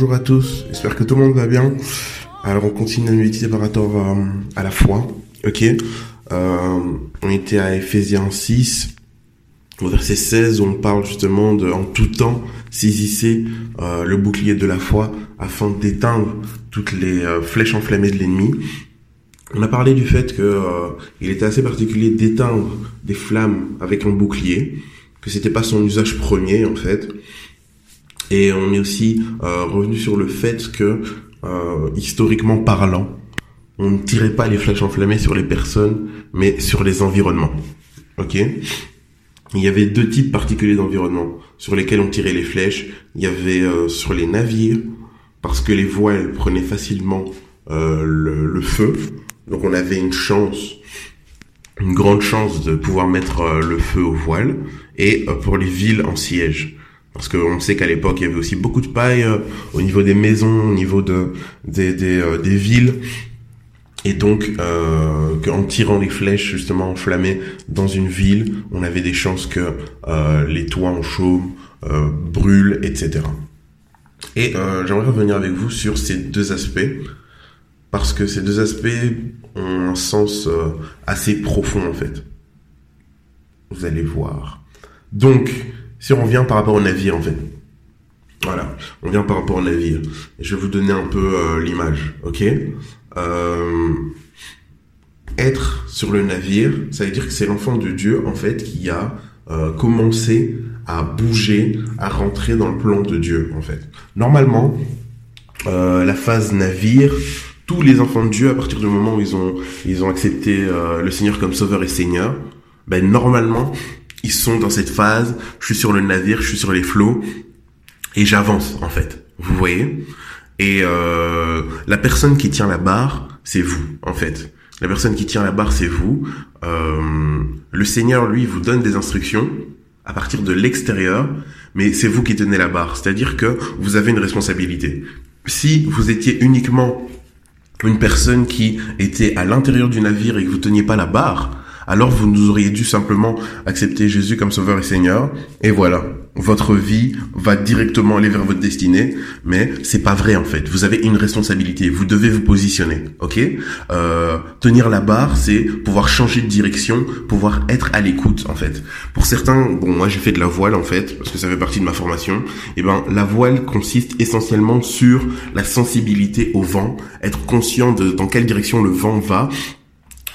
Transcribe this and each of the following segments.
Bonjour à tous, j'espère que tout le monde va bien. Alors on continue à méditer par rapport à, la foi, ok? Euh, On était à Ephésiens 6, au verset 16, où on parle justement de « En tout temps, saisissez euh, le bouclier de la foi afin d'éteindre toutes les euh, flèches enflammées de l'ennemi. » On a parlé du fait que euh, il était assez particulier d'éteindre des flammes avec un bouclier, que c'était pas son usage premier en fait. Et on est aussi euh, revenu sur le fait que, euh, historiquement parlant, on ne tirait pas les flèches enflammées sur les personnes, mais sur les environnements. Ok? Il y avait deux types particuliers d'environnements sur lesquels on tirait les flèches. Il y avait euh, sur les navires, parce que les voiles prenaient facilement euh, le, le feu. Donc on avait une chance, une grande chance de pouvoir mettre euh, le feu aux voiles. Et pour les villes en siège. Parce qu'on sait qu'à l'époque, il y avait aussi beaucoup de paille euh, au niveau des maisons, au niveau de, des, des, euh, des villes. Et donc, euh, qu'en tirant les flèches justement enflammées dans une ville, on avait des chances que euh, les toits en chaume euh, brûlent, etc. Et euh, j'aimerais revenir avec vous sur ces deux aspects, parce que ces deux aspects ont un sens assez profond en fait. Vous allez voir. Donc, si on vient par rapport au navire en fait. Voilà, on vient par rapport au navire. Je vais vous donner un peu euh, l'image, ok? Euh, Être sur le navire, ça veut dire que c'est l'enfant de Dieu en fait qui a euh, commencé à bouger, à rentrer dans le plan de Dieu en fait. Normalement, la phase navire, tous les enfants de Dieu, à partir du moment où ils ont ils ont accepté le Seigneur comme Sauveur et Seigneur, ben normalement ils sont dans cette phase. Je suis sur le navire, je suis sur les flots et j'avance en fait. Vous voyez? Et euh, la personne qui tient la barre, c'est vous en fait. La personne qui tient la barre, c'est vous. Euh, le Seigneur, lui, vous donne des instructions à partir de l'extérieur, mais c'est vous qui tenez la barre. C'est-à-dire que vous avez une responsabilité. Si vous étiez uniquement une personne qui était à l'intérieur du navire et que vous teniez pas la barre, alors vous nous auriez dû simplement accepter Jésus comme sauveur et seigneur. Et voilà, votre vie va directement aller vers votre destinée. Mais c'est pas vrai en fait. Vous avez une responsabilité. Vous devez vous positionner. Ok? Euh, Tenir la barre, c'est pouvoir changer de direction, pouvoir être à l'écoute en fait. Pour certains, bon moi j'ai fait de la voile en fait parce que ça fait partie de ma formation. Et ben la voile consiste essentiellement sur la sensibilité au vent, être conscient de dans quelle direction le vent va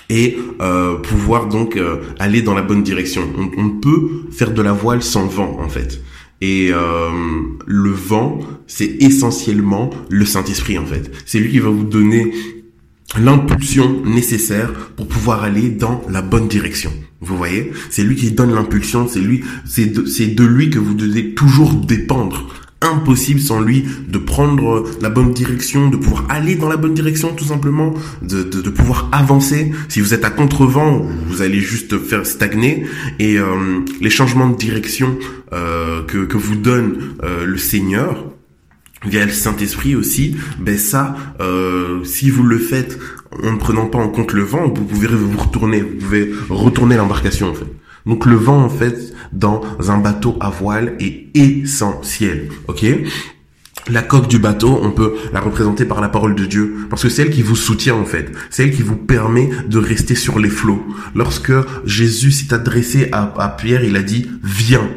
et euh, pouvoir donc euh, aller dans la bonne direction. On, on peut faire de la voile sans vent en fait. Et euh, le vent, c'est essentiellement le Saint-Esprit en fait. C'est lui qui va vous donner l'impulsion nécessaire pour pouvoir aller dans la bonne direction. Vous voyez? C'est lui qui donne l'impulsion, c'est lui, c'est de, c'est de lui que vous devez toujours dépendre impossible sans lui de prendre la bonne direction, de pouvoir aller dans la bonne direction tout simplement, de, de, de pouvoir avancer. Si vous êtes à contre-vent, vous allez juste faire stagner. Et euh, les changements de direction euh, que, que vous donne euh, le Seigneur, via le Saint-Esprit aussi, ben ça, euh, si vous le faites en ne prenant pas en compte le vent, vous pouvez vous retourner, vous pouvez retourner l'embarcation en fait. Donc le vent en fait dans un bateau à voile est essentiel, ok? La coque du bateau, on peut la représenter par la parole de Dieu, parce que c'est elle qui vous soutient en fait, c'est elle qui vous permet de rester sur les flots. Lorsque Jésus s'est adressé à, Pierre, il a dit viens.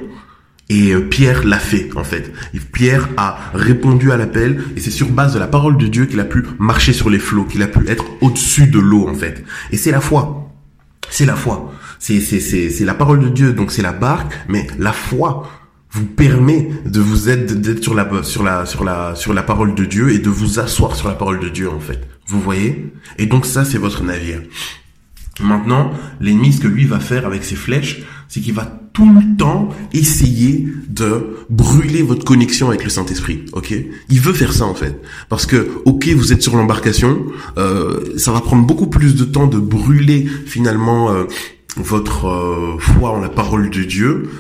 Et euh, Pierre l'a fait en fait. Pierre a répondu à l'appel et c'est sur base de la parole de Dieu qu'il a pu marcher sur les flots, qu'il a pu être au-dessus de l'eau en fait. Et c'est la foi. c'est la foi. C'est c'est c'est c'est la parole de Dieu, donc c'est la barque, mais la foi vous permet de vous être d'être sur la sur la sur la sur la parole de Dieu et de vous asseoir sur la parole de Dieu en fait. Vous voyez? Et donc ça c'est votre navire. Maintenant, l'ennemi, ce que lui va faire avec ses flèches, c'est qu'il va tout le temps essayer de brûler votre connexion avec le Saint-Esprit, ok? Il veut faire ça en fait, parce que ok, vous êtes sur l'embarcation, euh, ça va prendre beaucoup plus de temps de brûler finalement euh, votre euh, foi en la parole de Dieu.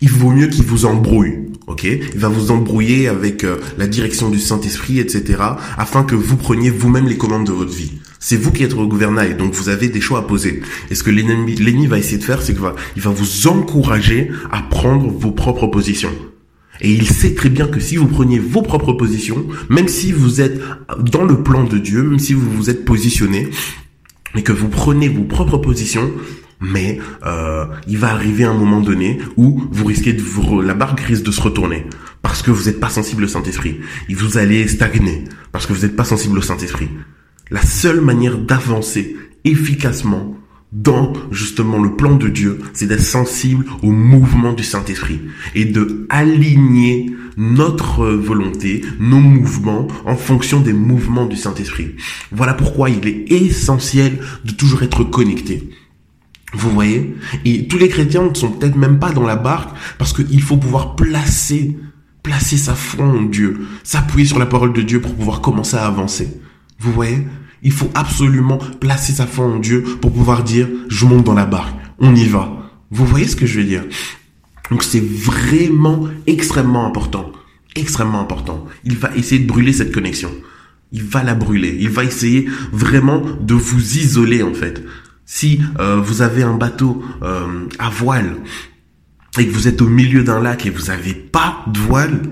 Il vaut mieux qu'il vous embrouille, ok? Il va vous embrouiller avec euh, la direction du Saint-Esprit, etc., afin que vous preniez vous-même les commandes de votre vie. C'est vous qui êtes au gouvernail, donc vous avez des choix à poser. Et ce que l'ennemi, va essayer de faire, c'est qu'il va, il va vous encourager à prendre vos propres positions. Et il sait très bien que si vous preniez vos propres positions, même si vous êtes dans le plan de Dieu, même si vous vous êtes positionné, et que vous prenez vos propres positions, mais euh, il va arriver un moment donné où vous risquez de vous, la barque risque de se retourner parce que vous n'êtes pas sensible au Saint-Esprit. Et vous allez stagner parce que vous n'êtes pas sensible au Saint-Esprit. La seule manière d'avancer efficacement dans justement le plan de Dieu, c'est d'être sensible au mouvement du Saint-Esprit et de aligner notre volonté, nos mouvements en fonction des mouvements du Saint-Esprit. Voilà pourquoi il est essentiel de toujours être connecté. Vous voyez? Et tous les chrétiens ne sont peut-être même pas dans la barque parce qu'il faut pouvoir placer, placer sa foi en Dieu, s'appuyer sur la parole de Dieu pour pouvoir commencer à avancer. Vous voyez? Il faut absolument placer sa foi en Dieu pour pouvoir dire je monte dans la barque, on y va. Vous voyez ce que je veux dire? Donc c'est vraiment extrêmement important, extrêmement important. Il va essayer de brûler cette connexion. Il va la brûler. Il va essayer vraiment de vous isoler en fait. Si euh, vous avez un bateau euh, à voile et que vous êtes au milieu d'un lac et vous n'avez pas de voile,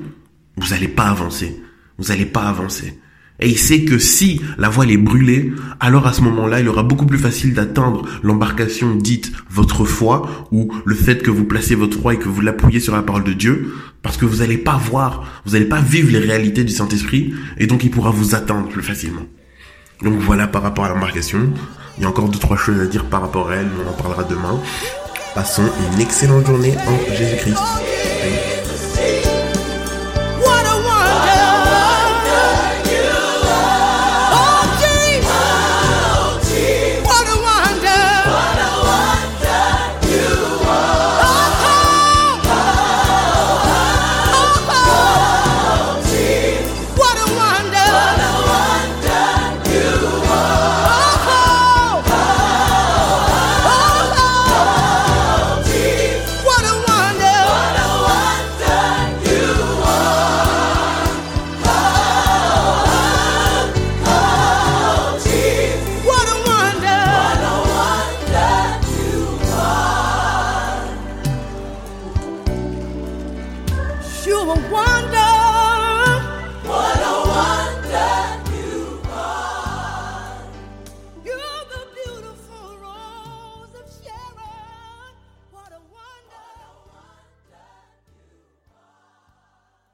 vous n'allez pas avancer. Vous n'allez pas avancer. Et il sait que si la voile est brûlée, alors à ce moment-là, il aura beaucoup plus facile d'atteindre l'embarcation dite votre foi ou le fait que vous placez votre foi et que vous l'appuyez sur la parole de Dieu, parce que vous n'allez pas voir, vous n'allez pas vivre les réalités du Saint-Esprit, et donc il pourra vous atteindre plus facilement. Donc voilà par rapport à l'embarcation. Il y a encore deux, trois choses à dire par rapport à elle, mais on en parlera demain. Passons une excellente journée en Jésus-Christ. wonder.